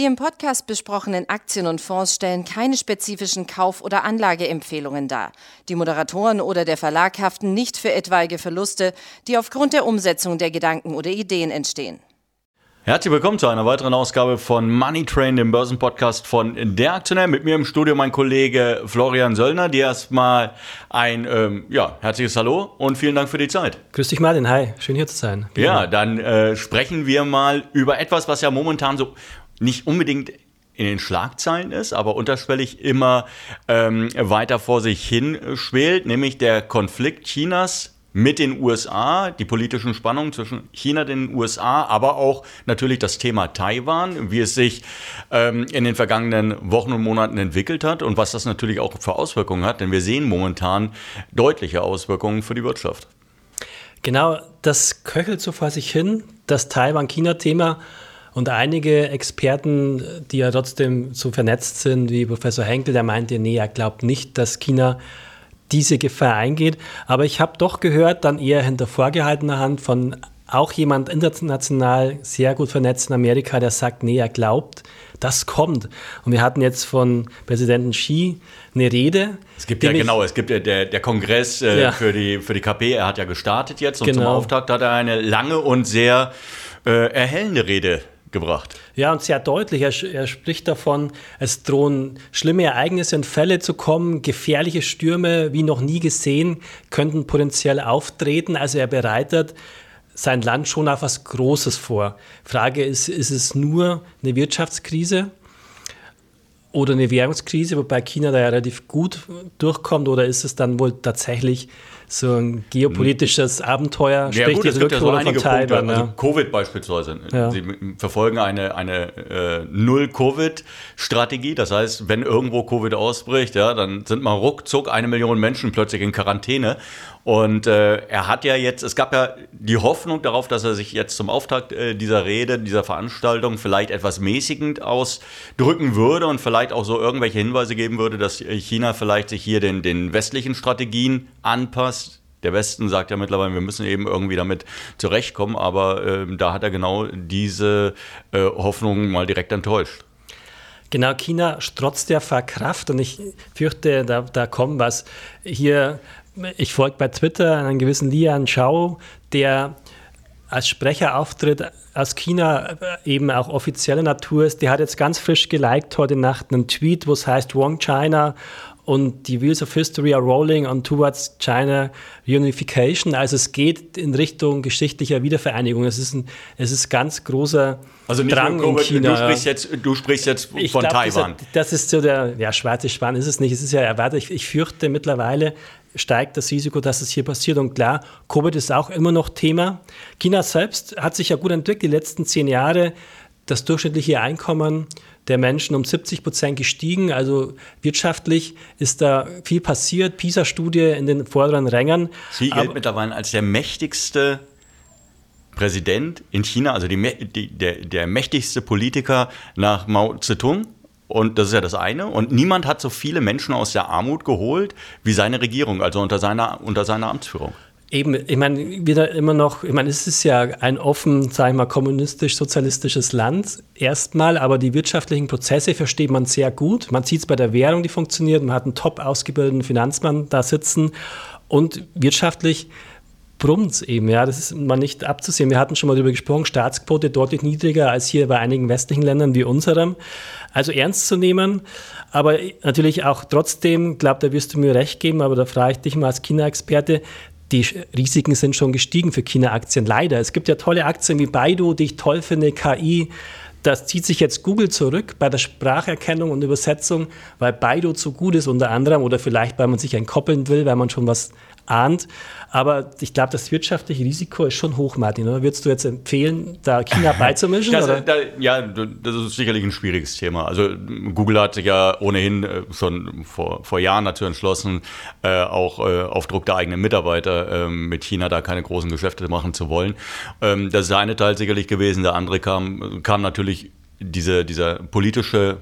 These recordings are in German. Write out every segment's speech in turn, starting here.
Die im Podcast besprochenen Aktien und Fonds stellen keine spezifischen Kauf- oder Anlageempfehlungen dar. Die Moderatoren oder der Verlag haften nicht für etwaige Verluste, die aufgrund der Umsetzung der Gedanken oder Ideen entstehen. Herzlich willkommen zu einer weiteren Ausgabe von Money Train, dem Börsenpodcast von Der Aktionär. Mit mir im Studio mein Kollege Florian Söllner. Dir erstmal ein ähm, ja, herzliches Hallo und vielen Dank für die Zeit. Grüß dich Martin, hi, schön hier zu sein. Ja, dann äh, sprechen wir mal über etwas, was ja momentan so nicht unbedingt in den Schlagzeilen ist, aber unterschwellig immer ähm, weiter vor sich hin schwelt, nämlich der Konflikt Chinas mit den USA, die politischen Spannungen zwischen China und den USA, aber auch natürlich das Thema Taiwan, wie es sich ähm, in den vergangenen Wochen und Monaten entwickelt hat und was das natürlich auch für Auswirkungen hat, denn wir sehen momentan deutliche Auswirkungen für die Wirtschaft. Genau, das köchelt so vor sich hin, das Taiwan-China-Thema. Und einige Experten, die ja trotzdem so vernetzt sind, wie Professor Henkel, der meinte, nee, er glaubt nicht, dass China diese Gefahr eingeht. Aber ich habe doch gehört, dann eher hinter vorgehaltener Hand von auch jemand international sehr gut vernetzt in Amerika, der sagt, nee, er glaubt, das kommt. Und wir hatten jetzt von Präsidenten Xi eine Rede. Es gibt ja genau, es gibt ja der, der Kongress äh, ja. für, die, für die KP, er hat ja gestartet jetzt und genau. zum Auftakt hat er eine lange und sehr äh, erhellende Rede gebracht. Ja, und sehr deutlich. Er, er, spricht davon, es drohen schlimme Ereignisse und Fälle zu kommen, gefährliche Stürme wie noch nie gesehen könnten potenziell auftreten. Also er bereitet sein Land schon auf was Großes vor. Frage ist, ist es nur eine Wirtschaftskrise? oder eine Währungskrise, wobei China da ja relativ gut durchkommt, oder ist es dann wohl tatsächlich so ein geopolitisches Abenteuer, ja, gut, die Rückholung ja so von Taiwan. Punkte, also Covid beispielsweise. Ja. Sie verfolgen eine, eine äh, Null-Covid-Strategie. Das heißt, wenn irgendwo Covid ausbricht, ja, dann sind mal ruckzuck eine Million Menschen plötzlich in Quarantäne. Und äh, er hat ja jetzt, es gab ja die Hoffnung darauf, dass er sich jetzt zum Auftakt äh, dieser Rede, dieser Veranstaltung vielleicht etwas mäßigend ausdrücken würde und vielleicht auch so irgendwelche Hinweise geben würde, dass China vielleicht sich hier den, den westlichen Strategien anpasst. Der Westen sagt ja mittlerweile, wir müssen eben irgendwie damit zurechtkommen, aber äh, da hat er genau diese äh, Hoffnung mal direkt enttäuscht. Genau, China strotzt ja vor Kraft und ich fürchte, da, da kommt was. Hier ich folge bei Twitter einen gewissen Lian Shao, der als Sprecher auftritt aus China, äh, eben auch offizieller Natur ist. Der hat jetzt ganz frisch geliked heute Nacht einen Tweet, wo es heißt Wrong China und die Wheels of History are rolling on towards China Unification. Also es geht in Richtung geschichtlicher Wiedervereinigung. Es ist ein, es ist ganz großer also nicht Drang nur, in China. Du sprichst jetzt, du sprichst jetzt von glaub, Taiwan. Das, das, ist so der, ja, schwarze Schwan ist es nicht. Es ist ja erwartet. Ich, ich fürchte mittlerweile, steigt das Risiko, dass es hier passiert. Und klar, Covid ist auch immer noch Thema. China selbst hat sich ja gut entwickelt die letzten zehn Jahre. Das durchschnittliche Einkommen der Menschen um 70 Prozent gestiegen. Also wirtschaftlich ist da viel passiert. PISA-Studie in den vorderen Rängen. Sie gilt mittlerweile als der mächtigste Präsident in China, also die, die, der, der mächtigste Politiker nach Mao Zedong. Und das ist ja das eine. Und niemand hat so viele Menschen aus der Armut geholt wie seine Regierung, also unter seiner, unter seiner Amtsführung. Eben, ich meine, wieder immer noch, ich meine, es ist ja ein offen, sage ich mal, kommunistisch-sozialistisches Land erstmal, aber die wirtschaftlichen Prozesse versteht man sehr gut. Man sieht es bei der Währung, die funktioniert, man hat einen top ausgebildeten Finanzmann da sitzen und wirtschaftlich brummt eben, ja, das ist mal nicht abzusehen. Wir hatten schon mal darüber gesprochen, Staatsquote deutlich niedriger als hier bei einigen westlichen Ländern wie unserem. Also ernst zu nehmen, aber natürlich auch trotzdem, glaube da wirst du mir recht geben, aber da frage ich dich mal als China-Experte, die Risiken sind schon gestiegen für China-Aktien. Leider. Es gibt ja tolle Aktien wie Baidu, die ich toll finde, KI. Das zieht sich jetzt Google zurück bei der Spracherkennung und Übersetzung, weil Baidu zu gut ist unter anderem oder vielleicht, weil man sich entkoppeln will, weil man schon was ahnt. Aber ich glaube, das wirtschaftliche Risiko ist schon hoch, Martin. Oder würdest du jetzt empfehlen, da China beizumischen? Das, da, ja, das ist sicherlich ein schwieriges Thema. Also Google hat sich ja ohnehin äh, schon vor, vor Jahren dazu entschlossen, äh, auch äh, auf Druck der eigenen Mitarbeiter äh, mit China da keine großen Geschäfte machen zu wollen. Ähm, das ist der eine Teil sicherlich gewesen. Der andere kam, kam natürlich diese, dieser politische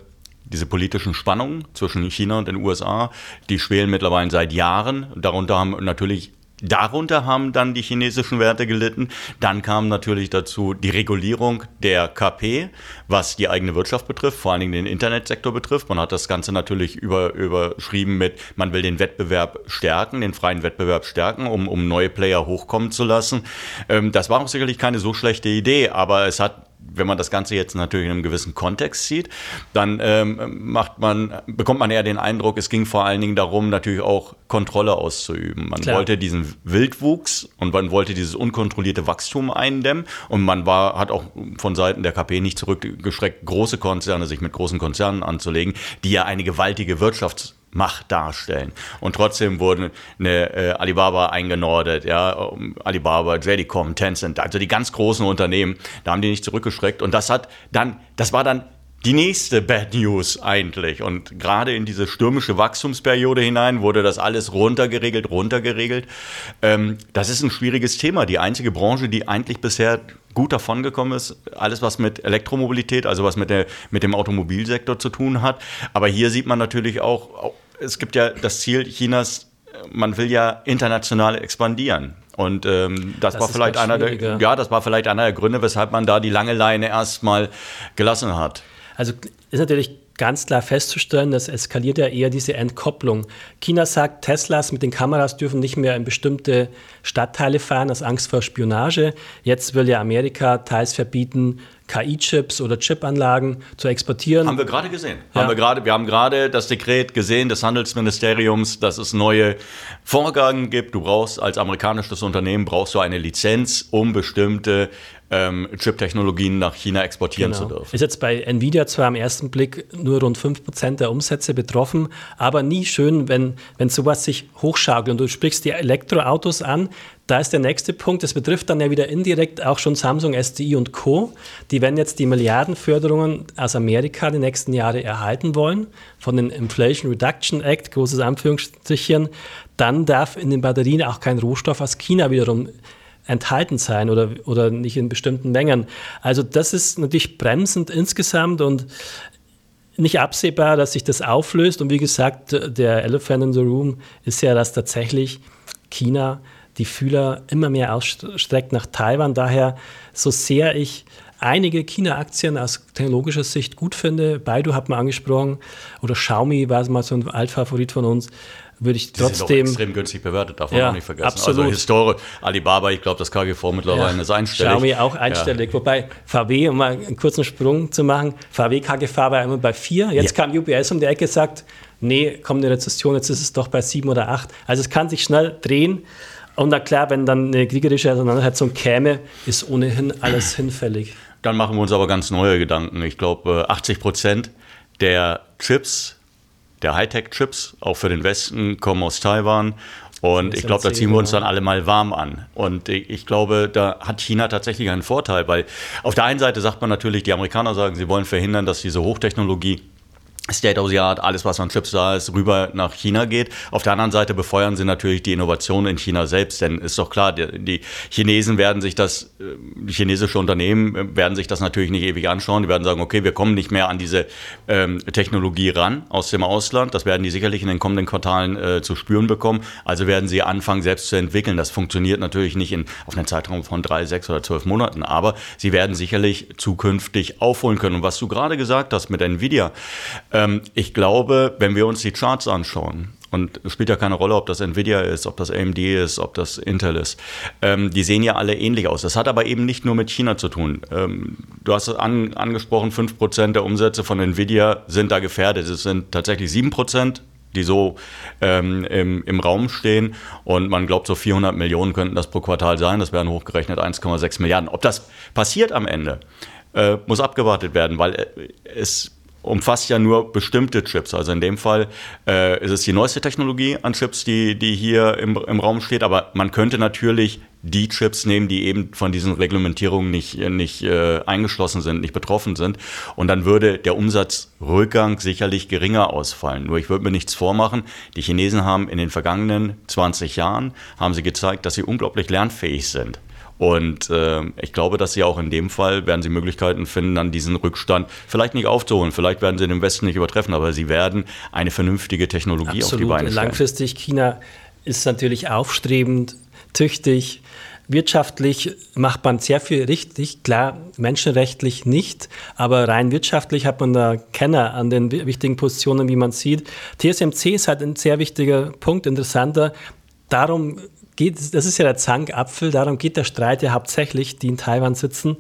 diese politischen Spannungen zwischen China und den USA, die schwelen mittlerweile seit Jahren. Darunter haben natürlich Darunter haben dann die chinesischen Werte gelitten. Dann kam natürlich dazu die Regulierung der KP, was die eigene Wirtschaft betrifft, vor allen Dingen den Internetsektor betrifft. Man hat das Ganze natürlich über, überschrieben mit, man will den Wettbewerb stärken, den freien Wettbewerb stärken, um, um neue Player hochkommen zu lassen. Ähm, das war auch sicherlich keine so schlechte Idee, aber es hat wenn man das Ganze jetzt natürlich in einem gewissen Kontext sieht, dann ähm, macht man, bekommt man eher den Eindruck, es ging vor allen Dingen darum, natürlich auch Kontrolle auszuüben. Man Klar. wollte diesen Wildwuchs und man wollte dieses unkontrollierte Wachstum eindämmen und man war, hat auch von Seiten der KP nicht zurückgeschreckt, große Konzerne, sich mit großen Konzernen anzulegen, die ja eine gewaltige Wirtschafts Macht darstellen. Und trotzdem wurden eine äh, Alibaba eingenordet, ja, Alibaba, JD.com, Tencent, also die ganz großen Unternehmen, da haben die nicht zurückgeschreckt. Und das hat dann, das war dann die nächste Bad News eigentlich. Und gerade in diese stürmische Wachstumsperiode hinein wurde das alles runtergeregelt, runtergeregelt. Ähm, das ist ein schwieriges Thema. Die einzige Branche, die eigentlich bisher gut davongekommen ist, alles was mit Elektromobilität, also was mit, der, mit dem Automobilsektor zu tun hat. Aber hier sieht man natürlich auch, es gibt ja das Ziel Chinas, man will ja international expandieren. Und ähm, das, das, war vielleicht einer der, ja, das war vielleicht einer der Gründe, weshalb man da die lange Leine erstmal gelassen hat. Also ist natürlich ganz klar festzustellen, das eskaliert ja eher diese Entkopplung. China sagt, Teslas mit den Kameras dürfen nicht mehr in bestimmte Stadtteile fahren aus Angst vor Spionage. Jetzt will ja Amerika teils verbieten, KI-Chips oder Chipanlagen zu exportieren. Haben wir gerade gesehen. Ja. Haben wir, gerade, wir haben gerade das Dekret gesehen des Handelsministeriums, dass es neue Vorgaben gibt. Du brauchst als amerikanisches Unternehmen brauchst du eine Lizenz, um bestimmte ähm, Chip-Technologien nach China exportieren genau. zu dürfen. Ist jetzt bei Nvidia zwar am ersten Blick nur rund 5% der Umsätze betroffen, aber nie schön, wenn, wenn sowas sich hochschaukelt. Und du sprichst die Elektroautos an, da ist der nächste Punkt, das betrifft dann ja wieder indirekt auch schon Samsung, SDI und Co. Die werden jetzt die Milliardenförderungen aus Amerika die nächsten Jahre erhalten wollen, von den Inflation Reduction Act, großes Anführungsstrichen. Dann darf in den Batterien auch kein Rohstoff aus China wiederum enthalten sein oder, oder nicht in bestimmten Mengen. Also das ist natürlich bremsend insgesamt und nicht absehbar, dass sich das auflöst. Und wie gesagt, der Elephant in the Room ist ja, dass tatsächlich China die Fühler immer mehr ausstreckt nach Taiwan. Daher, so sehr ich einige China-Aktien aus technologischer Sicht gut finde, Baidu hat man angesprochen, oder Xiaomi war mal so ein Altfavorit von uns, würde ich trotzdem. Sind extrem günstig bewertet, darf man ja, auch nicht vergessen. Also absolut. Also Historie, Alibaba, ich glaube, das KGV mittlerweile ja. ist einstellig. Xiaomi auch einstellig. Ja. Wobei VW, um mal einen kurzen Sprung zu machen, VW KGV war immer bei 4. Jetzt ja. kam UBS um die Ecke sagt, nee, kommt eine Rezession, jetzt ist es doch bei 7 oder 8. Also es kann sich schnell drehen. Und na klar, wenn dann eine kriegerische Auseinandersetzung käme, ist ohnehin alles hinfällig. Dann machen wir uns aber ganz neue Gedanken. Ich glaube, 80 Prozent der Chips der Hightech-Chips, auch für den Westen, kommen aus Taiwan. Und ich glaube, da ziehen wir uns dann alle mal warm an. Und ich glaube, da hat China tatsächlich einen Vorteil, weil auf der einen Seite sagt man natürlich, die Amerikaner sagen, sie wollen verhindern, dass diese Hochtechnologie State of the Art, alles was an Chips da ist, rüber nach China geht. Auf der anderen Seite befeuern sie natürlich die Innovation in China selbst, denn ist doch klar, die, die Chinesen werden sich das, die chinesische Unternehmen werden sich das natürlich nicht ewig anschauen. Die werden sagen, okay, wir kommen nicht mehr an diese ähm, Technologie ran aus dem Ausland. Das werden die sicherlich in den kommenden Quartalen äh, zu spüren bekommen. Also werden sie anfangen, selbst zu entwickeln. Das funktioniert natürlich nicht in, auf einen Zeitraum von drei, sechs oder zwölf Monaten, aber sie werden sicherlich zukünftig aufholen können. Und was du gerade gesagt hast mit Nvidia, ähm, ich glaube, wenn wir uns die Charts anschauen, und es spielt ja keine Rolle, ob das Nvidia ist, ob das AMD ist, ob das Intel ist. Ähm, die sehen ja alle ähnlich aus. Das hat aber eben nicht nur mit China zu tun. Ähm, du hast an, angesprochen, 5% der Umsätze von Nvidia sind da gefährdet. Es sind tatsächlich 7%, die so ähm, im, im Raum stehen. Und man glaubt, so 400 Millionen könnten das pro Quartal sein. Das wären hochgerechnet 1,6 Milliarden. Ob das passiert am Ende, äh, muss abgewartet werden, weil äh, es umfasst ja nur bestimmte Chips. Also in dem Fall äh, ist es die neueste Technologie an Chips, die, die hier im, im Raum steht. Aber man könnte natürlich die Chips nehmen, die eben von diesen Reglementierungen nicht, nicht äh, eingeschlossen sind, nicht betroffen sind. Und dann würde der Umsatzrückgang sicherlich geringer ausfallen. Nur ich würde mir nichts vormachen. Die Chinesen haben in den vergangenen 20 Jahren, haben sie gezeigt, dass sie unglaublich lernfähig sind. Und äh, ich glaube, dass sie auch in dem Fall werden sie Möglichkeiten finden, dann diesen Rückstand vielleicht nicht aufzuholen. Vielleicht werden sie den Westen nicht übertreffen, aber sie werden eine vernünftige Technologie Absolut. auf die Beine stellen. Langfristig China ist natürlich aufstrebend tüchtig. Wirtschaftlich macht man sehr viel richtig, klar, menschenrechtlich nicht, aber rein wirtschaftlich hat man da Kenner an den wichtigen Positionen, wie man sieht. TSMC ist halt ein sehr wichtiger Punkt, interessanter. Darum geht, das ist ja der Zankapfel, darum geht der Streit ja hauptsächlich, die in Taiwan sitzen.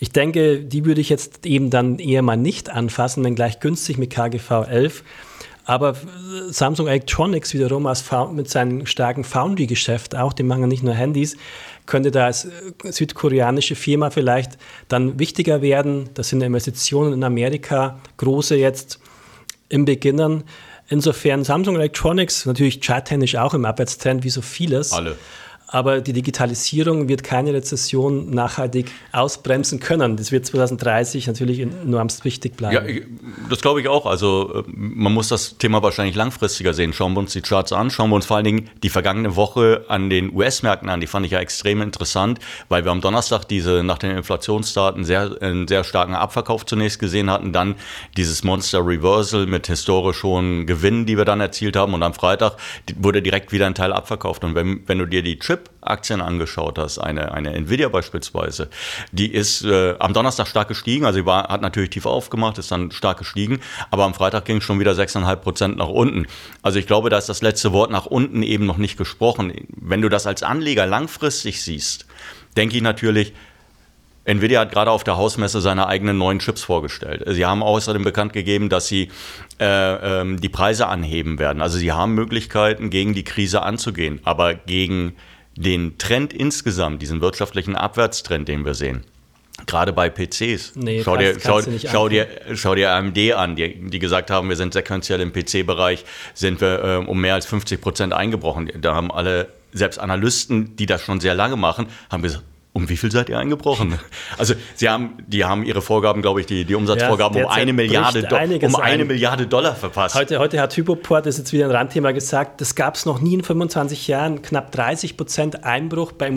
Ich denke, die würde ich jetzt eben dann eher mal nicht anfassen, wenn gleich günstig mit KGV 11. Aber Samsung Electronics wiederum mit seinem starken Foundry-Geschäft, auch die machen nicht nur Handys, könnte da als äh, südkoreanische Firma vielleicht dann wichtiger werden. Das sind Investitionen in Amerika, große jetzt im Beginnen. Insofern Samsung Electronics natürlich charttechnisch auch im Abwärtstrend wie so vieles. Alle aber die Digitalisierung wird keine Rezession nachhaltig ausbremsen können. Das wird 2030 natürlich enormst wichtig bleiben. Ja, das glaube ich auch. Also äh, man muss das Thema wahrscheinlich langfristiger sehen. Schauen wir uns die Charts an, schauen wir uns vor allen Dingen die vergangene Woche an den US-Märkten an. Die fand ich ja extrem interessant, weil wir am Donnerstag diese nach den Inflationsdaten sehr, einen sehr starken Abverkauf zunächst gesehen hatten, dann dieses Monster Reversal mit historisch hohen Gewinnen, die wir dann erzielt haben und am Freitag wurde direkt wieder ein Teil abverkauft. Und wenn, wenn du dir die Chip Chip-Aktien angeschaut hast, eine, eine Nvidia beispielsweise, die ist äh, am Donnerstag stark gestiegen, also sie war, hat natürlich tief aufgemacht, ist dann stark gestiegen, aber am Freitag ging es schon wieder 6,5 Prozent nach unten. Also ich glaube, da ist das letzte Wort nach unten eben noch nicht gesprochen. Wenn du das als Anleger langfristig siehst, denke ich natürlich, Nvidia hat gerade auf der Hausmesse seine eigenen neuen Chips vorgestellt. Sie haben außerdem bekannt gegeben, dass sie äh, ähm, die Preise anheben werden. Also sie haben Möglichkeiten, gegen die Krise anzugehen, aber gegen den Trend insgesamt, diesen wirtschaftlichen Abwärtstrend, den wir sehen, gerade bei PCs. Nee, schau, dir, schau, schau, dir, schau dir AMD an, die, die gesagt haben, wir sind sequenziell im PC-Bereich, sind wir äh, um mehr als 50 Prozent eingebrochen. Da haben alle, selbst Analysten, die das schon sehr lange machen, haben gesagt, um wie viel seid ihr eingebrochen? Also sie haben, die haben ihre Vorgaben, glaube ich, die, die Umsatzvorgaben ja, um eine Milliarde, um eine Milliarde Dollar verpasst. Heute, heute hat Hypoport, das ist jetzt wieder ein Randthema, gesagt, das gab es noch nie in 25 Jahren, knapp 30 Prozent Einbruch bei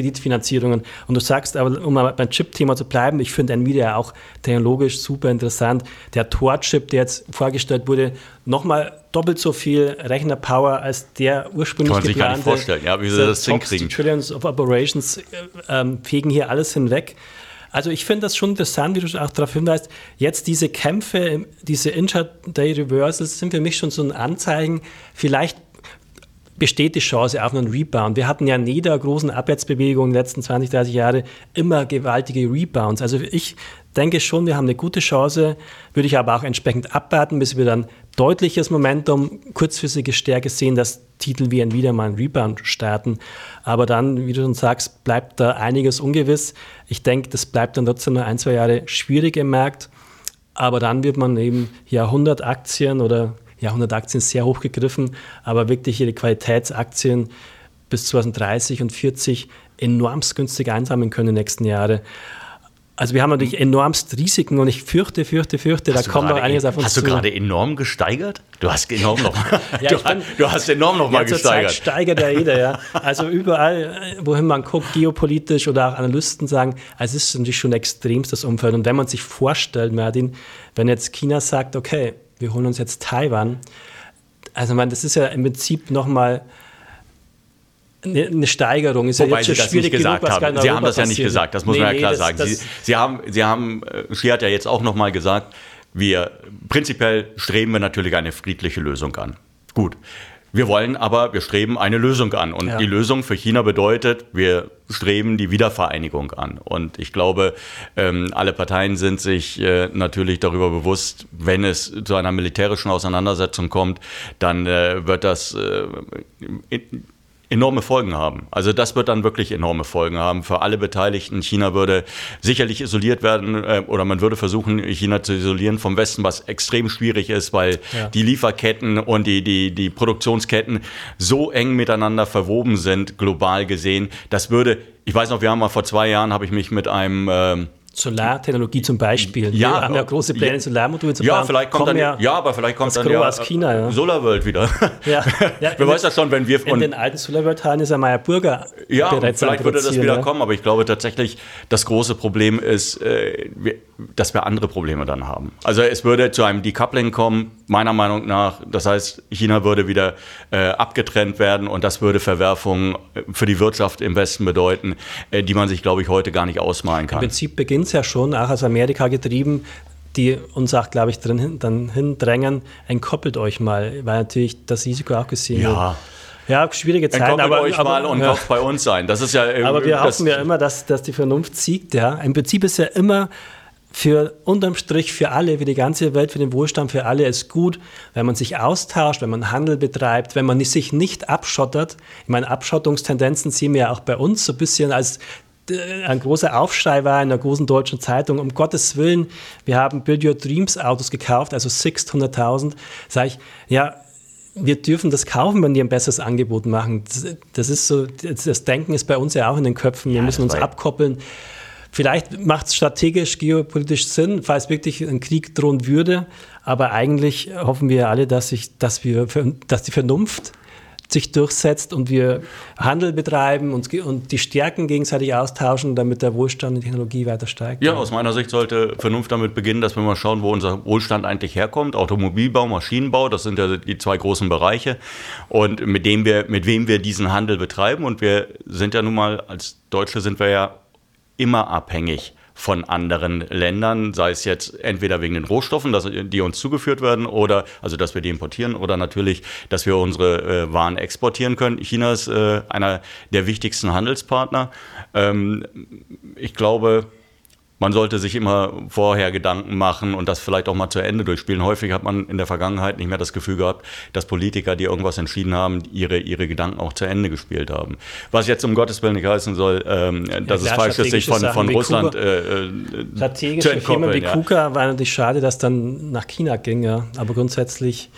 Immobilienkreditfinanzierungen. Und du sagst, aber um mal beim Chip-Thema zu bleiben, ich finde Nvidia auch technologisch super interessant. Der Tor-Chip, der jetzt vorgestellt wurde, nochmal doppelt so viel Rechnerpower als der ursprünglich Kann man sich gar nicht vorstellen, ja, wie sie das hinkriegen. Trillions of Operations äh, ähm, fegen hier alles hinweg. Also ich finde das schon interessant, wie du auch darauf hinweist. Jetzt diese Kämpfe, diese Intraday Reversals sind für mich schon so ein Anzeichen. Vielleicht besteht die Chance auf einen Rebound. Wir hatten ja in jeder großen Abwärtsbewegung in den letzten 20, 30 Jahren immer gewaltige Rebounds. Also ich denke schon, wir haben eine gute Chance, würde ich aber auch entsprechend abwarten, bis wir dann deutliches Momentum, kurzfristige Stärke sehen, dass Titel wie ein wieder mal ein Rebound starten. Aber dann, wie du schon sagst, bleibt da einiges ungewiss. Ich denke, das bleibt dann trotzdem noch ein, zwei Jahre schwierig im Markt. Aber dann wird man eben Jahrhundertaktien oder Jahrhundertaktien sehr hoch gegriffen, aber wirklich die Qualitätsaktien bis 2030 und 40 enormst günstig einsammeln können in den nächsten Jahren. Also wir haben natürlich enormst Risiken und ich fürchte, fürchte, fürchte, hast da kommt noch einiges auf uns Hast du gerade enorm gesteigert? Du hast enorm noch, ja, du, bin, du, hast enorm noch mal gesteigert. Zeit steigert ja jeder, ja. Also überall, wohin man guckt, geopolitisch oder auch Analysten sagen, also es ist natürlich schon extremstes Umfeld. Und wenn man sich vorstellt, Martin, wenn jetzt China sagt, okay, wir holen uns jetzt Taiwan, also man, das ist ja im Prinzip nochmal mal eine Steigerung ist Wobei ja jetzt Sie das nicht gesagt genug, haben. Sie haben das ja nicht gesagt, das muss nee, man ja klar nee, das, sagen. Das Sie, Sie, haben, Sie haben, äh, hat ja jetzt auch nochmal gesagt, wir prinzipiell streben wir natürlich eine friedliche Lösung an. Gut. Wir wollen aber, wir streben eine Lösung an. Und ja. die Lösung für China bedeutet, wir streben die Wiedervereinigung an. Und ich glaube, ähm, alle Parteien sind sich äh, natürlich darüber bewusst, wenn es zu einer militärischen Auseinandersetzung kommt, dann äh, wird das äh, enorme Folgen haben. Also das wird dann wirklich enorme Folgen haben für alle Beteiligten. China würde sicherlich isoliert werden äh, oder man würde versuchen, China zu isolieren vom Westen, was extrem schwierig ist, weil ja. die Lieferketten und die, die, die Produktionsketten so eng miteinander verwoben sind, global gesehen. Das würde, ich weiß noch, wir haben mal vor zwei Jahren, habe ich mich mit einem... Äh, Solartechnologie zum Beispiel. Ja, wir haben ja große Pläne, ja, Solarmodule zu bauen. Ja, vielleicht kommt dann, ja, ja, aber vielleicht kommt dann ja, aus China, ja. SolarWorld wieder. Ja, ja Wer weiß das schon, wenn wir von in den alten SolarWorld-Hallen ist ja Meyer Burger Ja, vielleicht würde das wieder kommen, aber ich glaube tatsächlich, das große Problem ist, äh, wir, dass wir andere Probleme dann haben. Also es würde zu einem Decoupling kommen, meiner Meinung nach. Das heißt, China würde wieder äh, abgetrennt werden und das würde Verwerfungen für die Wirtschaft im Westen bedeuten, äh, die man sich, glaube ich, heute gar nicht ausmalen kann. Im Prinzip beginnt es ja schon, auch aus Amerika getrieben, die uns auch, glaube ich, drin, dann hindrängen, entkoppelt euch mal, weil natürlich das Risiko auch gesehen ja. wird. Ja, schwierige Zeiten. Aber euch aber, mal und ja. bei uns sein. Das ist ja. Aber wir hoffen ja immer, dass, dass die Vernunft siegt. Ja. Im Prinzip ist ja immer für unterm Strich für alle, für die ganze Welt, für den Wohlstand, für alle ist gut, wenn man sich austauscht, wenn man Handel betreibt, wenn man sich nicht abschottert. Ich meine, Abschottungstendenzen sehen wir ja auch bei uns so ein bisschen als äh, ein großer Aufschrei war in der großen deutschen Zeitung, um Gottes Willen, wir haben Build Your Dreams Autos gekauft, also 600.000. Sage ich, ja, wir dürfen das kaufen, wenn die ein besseres Angebot machen. Das, das ist so, das Denken ist bei uns ja auch in den Köpfen. Wir ja, müssen uns abkoppeln. Vielleicht macht es strategisch, geopolitisch Sinn, falls wirklich ein Krieg drohen würde. Aber eigentlich hoffen wir alle, dass, ich, dass, wir, dass die Vernunft sich durchsetzt und wir Handel betreiben und, und die Stärken gegenseitig austauschen, damit der Wohlstand in Technologie weiter steigt. Ja, aus meiner Sicht sollte Vernunft damit beginnen, dass wir mal schauen, wo unser Wohlstand eigentlich herkommt. Automobilbau, Maschinenbau, das sind ja die zwei großen Bereiche und mit dem wir, mit wem wir diesen Handel betreiben. Und wir sind ja nun mal, als Deutsche sind wir ja immer abhängig von anderen Ländern, sei es jetzt entweder wegen den Rohstoffen, dass, die uns zugeführt werden, oder also dass wir die importieren, oder natürlich, dass wir unsere äh, Waren exportieren können. China ist äh, einer der wichtigsten Handelspartner. Ähm, ich glaube, man sollte sich immer vorher Gedanken machen und das vielleicht auch mal zu Ende durchspielen. Häufig hat man in der Vergangenheit nicht mehr das Gefühl gehabt, dass Politiker, die irgendwas entschieden haben, ihre, ihre Gedanken auch zu Ende gespielt haben. Was jetzt um Gottes Willen nicht heißen soll, ähm, ja, dass es falsch ist, sich von, von Russland äh, äh, Strategische Firmen wie ja. KUKA war natürlich schade, dass dann nach China ging, ja. aber grundsätzlich,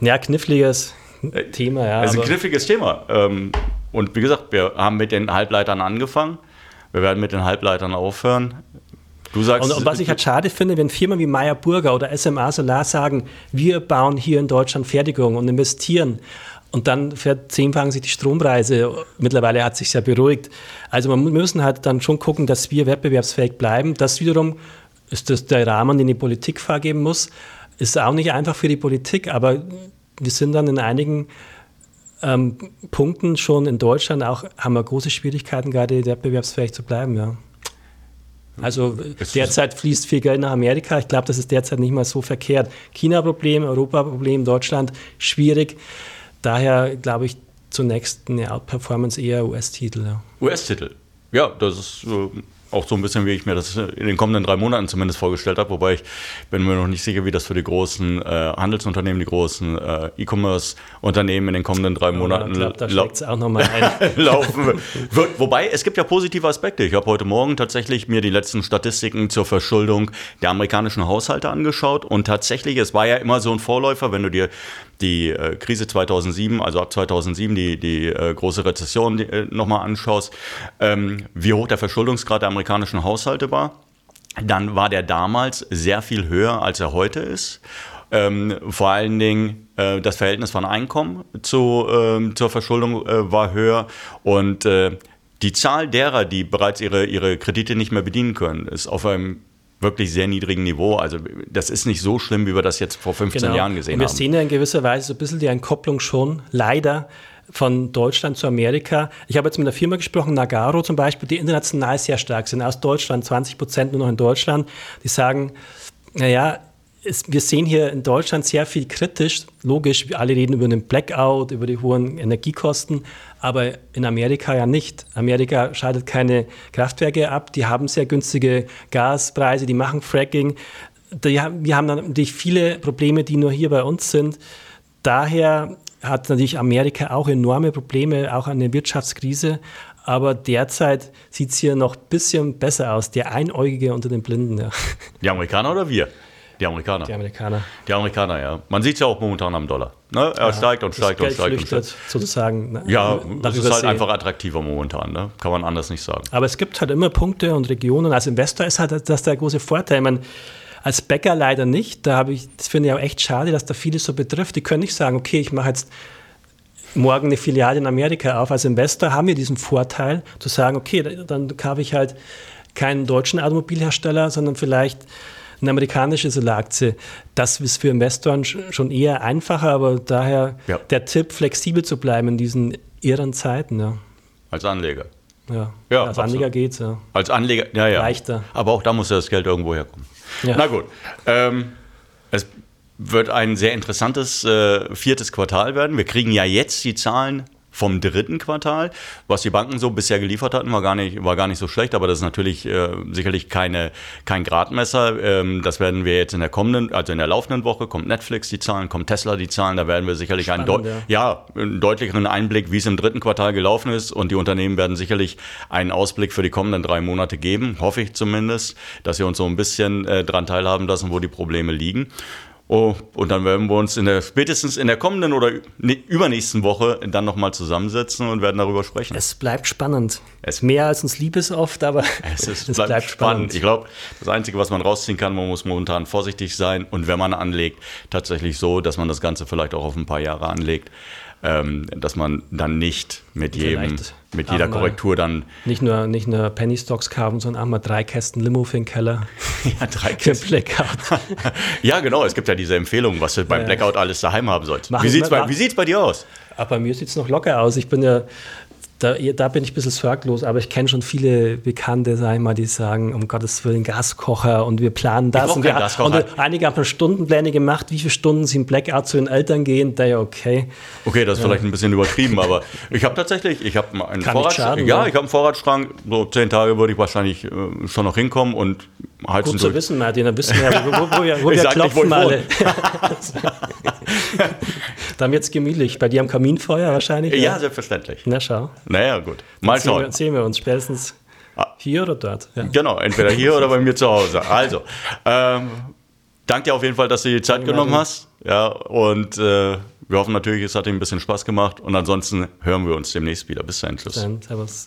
ja, kniffliges äh, Thema. Ja, es ist ein kniffliges Thema. Ähm, und wie gesagt, wir haben mit den Halbleitern angefangen. Wir werden mit den Halbleitern aufhören. Du sagst, und, und, was ich halt schade finde, wenn Firmen wie Meyer Burger oder SMA Solar sagen, wir bauen hier in Deutschland Fertigung und investieren und dann verzehnfachen sich die Strompreise. Mittlerweile hat sich ja beruhigt. Also wir müssen halt dann schon gucken, dass wir wettbewerbsfähig bleiben. Das wiederum ist das der Rahmen, den die Politik vorgeben muss. Ist auch nicht einfach für die Politik, aber wir sind dann in einigen ähm, Punkten schon in Deutschland auch, haben wir große Schwierigkeiten, gerade wettbewerbsfähig zu bleiben, ja. Also derzeit fließt viel Geld nach Amerika. Ich glaube, das ist derzeit nicht mal so verkehrt. China-Problem, Europa-Problem, Deutschland schwierig. Daher glaube ich zunächst eine Outperformance eher US-Titel. US-Titel, ja, das ist äh, auch so ein bisschen, wie ich mir das in den kommenden drei Monaten zumindest vorgestellt habe, wobei ich bin mir noch nicht sicher, wie das für die großen äh, Handelsunternehmen, die großen äh, E-Commerce-Unternehmen in den kommenden drei Monaten ja, glaub, da auch noch mal laufen wird. Wobei, es gibt ja positive Aspekte. Ich habe heute Morgen tatsächlich mir die letzten Statistiken zur Verschuldung der amerikanischen Haushalte angeschaut und tatsächlich, es war ja immer so ein Vorläufer, wenn du dir die äh, Krise 2007, also ab 2007 die, die äh, große Rezession äh, nochmal anschaust, ähm, wie hoch der Verschuldungsgrad der amerikanischen Haushalte war, dann war der damals sehr viel höher, als er heute ist. Ähm, vor allen Dingen äh, das Verhältnis von Einkommen zu, ähm, zur Verschuldung äh, war höher und äh, die Zahl derer, die bereits ihre, ihre Kredite nicht mehr bedienen können, ist auf einem wirklich sehr niedrigen Niveau. Also das ist nicht so schlimm, wie wir das jetzt vor 15 genau. Jahren gesehen Und wir haben. Wir sehen ja in gewisser Weise so ein bisschen die Entkopplung schon, leider, von Deutschland zu Amerika. Ich habe jetzt mit einer Firma gesprochen, Nagaro zum Beispiel, die international sehr stark sind, aus Deutschland, 20 Prozent nur noch in Deutschland. Die sagen, naja, es, wir sehen hier in Deutschland sehr viel kritisch. Logisch, alle reden über den Blackout, über die hohen Energiekosten, aber in Amerika ja nicht. Amerika schaltet keine Kraftwerke ab, die haben sehr günstige Gaspreise, die machen Fracking. Die, wir haben natürlich viele Probleme, die nur hier bei uns sind. Daher hat natürlich Amerika auch enorme Probleme, auch eine Wirtschaftskrise. Aber derzeit sieht es hier noch ein bisschen besser aus. Der Einäugige unter den Blinden. Ja. Die Amerikaner oder wir? Die Amerikaner. Die Amerikaner. Die Amerikaner, ja. Man sieht es ja auch momentan am Dollar. Ne? Er ja, steigt und steigt und steigt. und steigt. sozusagen. Ne? Ja, das ist halt einfach attraktiver momentan. Ne? Kann man anders nicht sagen. Aber es gibt halt immer Punkte und Regionen. Als Investor ist halt das der große Vorteil. Meine, als Bäcker leider nicht. Da habe ich, das finde ich auch echt schade, dass da viele so betrifft. Die können nicht sagen, okay, ich mache jetzt morgen eine Filiale in Amerika auf. Als Investor haben wir diesen Vorteil, zu sagen, okay, dann kaufe ich halt keinen deutschen Automobilhersteller, sondern vielleicht eine amerikanische Solaraktie. Das ist für Investoren schon eher einfacher, aber daher ja. der Tipp, flexibel zu bleiben in diesen irren Zeiten. Ja. Als Anleger. Ja, ja als Anleger geht es, ja. Als Anleger, ja, ja. Leichter. Aber auch da muss ja das Geld irgendwo herkommen. Ja. Na gut. Ähm, es wird ein sehr interessantes äh, viertes Quartal werden. Wir kriegen ja jetzt die Zahlen vom dritten Quartal. Was die Banken so bisher geliefert hatten, war gar nicht, war gar nicht so schlecht, aber das ist natürlich äh, sicherlich keine, kein Gradmesser. Ähm, das werden wir jetzt in der kommenden, also in der laufenden Woche, kommt Netflix die Zahlen, kommt Tesla die Zahlen, da werden wir sicherlich Spannend, einen, ja. ja. einen deutlicheren Einblick, wie es im dritten Quartal gelaufen ist und die Unternehmen werden sicherlich einen Ausblick für die kommenden drei Monate geben, hoffe ich zumindest, dass sie uns so ein bisschen äh, dran teilhaben lassen, wo die Probleme liegen. Oh, und dann werden wir uns in der, spätestens in der kommenden oder übernächsten Woche dann nochmal zusammensetzen und werden darüber sprechen. Es bleibt spannend. Es Mehr als uns lieb ist oft, aber es, ist, es bleibt, bleibt, spannend. spannend. Ich glaube, das Einzige, was man rausziehen kann, man muss momentan vorsichtig sein und wenn man anlegt, tatsächlich so, dass man das Ganze vielleicht auch auf ein paar Jahre anlegt ähm, dass man dann nicht mit jedem, mit jeder Korrektur dann. Nicht nur, nicht nur Penny Stocks kaufen, sondern auch mal drei Kästen Limo für den Keller. ja, drei Kästen. Blackout. ja, genau. Es gibt ja diese Empfehlung, was du beim Blackout alles daheim haben sollst. Machen wie sieht es bei, bei dir aus? Aber bei mir sieht es noch locker aus. Ich bin ja da, da, bin ich ein bisschen sorglos, aber ich kenne schon viele Bekannte, sag ich mal, die sagen, um Gottes Willen, Gaskocher und wir planen das. Und, wir, und einige haben Stundenpläne gemacht, wie viele Stunden sie im Blackout zu den Eltern gehen, da ja okay. Okay, das ist ja. vielleicht ein bisschen übertrieben, aber ich habe tatsächlich, ich habe einen Vorratsschrank. Ja, ich habe einen Vorratsschrank, so zehn Tage würde ich wahrscheinlich äh, schon noch hinkommen und heizen Gut zu wissen, Martin, dann wissen wir, wo, wo, wo, wir, wo wir klopfen nicht, alle. Dann wird es gemütlich. Bei dir am Kaminfeuer wahrscheinlich? Ja, ja, selbstverständlich. Na schau. Naja, gut. Mal schauen. Sehen wir, sehen wir uns spätestens ah. hier oder dort. Ja. Genau, entweder hier oder bei mir zu Hause. Also, ähm, danke dir auf jeden Fall, dass du dir die Zeit danke genommen hast. Ja, und äh, wir hoffen natürlich, es hat dir ein bisschen Spaß gemacht. Und ansonsten hören wir uns demnächst wieder. Bis dahin. Tschüss. Dann, servus.